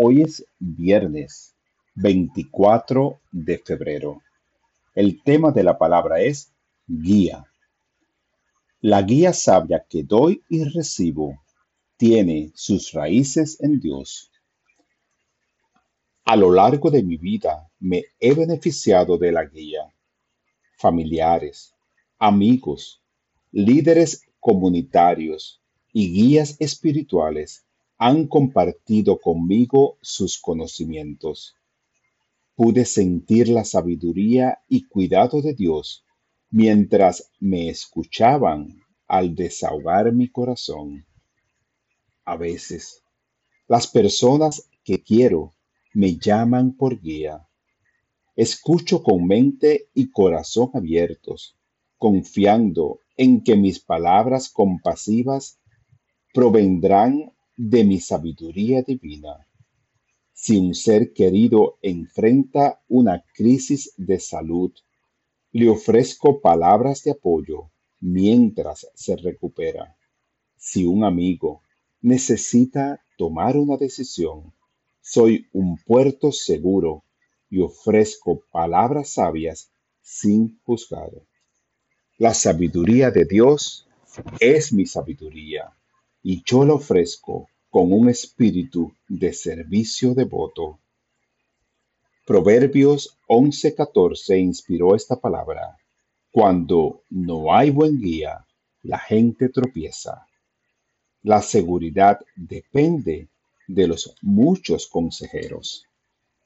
Hoy es viernes 24 de febrero. El tema de la palabra es guía. La guía sabia que doy y recibo tiene sus raíces en Dios. A lo largo de mi vida me he beneficiado de la guía. Familiares, amigos, líderes comunitarios y guías espirituales han compartido conmigo sus conocimientos. Pude sentir la sabiduría y cuidado de Dios mientras me escuchaban al desahogar mi corazón. A veces, las personas que quiero me llaman por guía. Escucho con mente y corazón abiertos, confiando en que mis palabras compasivas provendrán de mi sabiduría divina. Si un ser querido enfrenta una crisis de salud, le ofrezco palabras de apoyo mientras se recupera. Si un amigo necesita tomar una decisión, soy un puerto seguro y ofrezco palabras sabias sin juzgar. La sabiduría de Dios es mi sabiduría y yo lo ofrezco con un espíritu de servicio devoto. Proverbios 11:14 inspiró esta palabra. Cuando no hay buen guía, la gente tropieza. La seguridad depende de los muchos consejeros.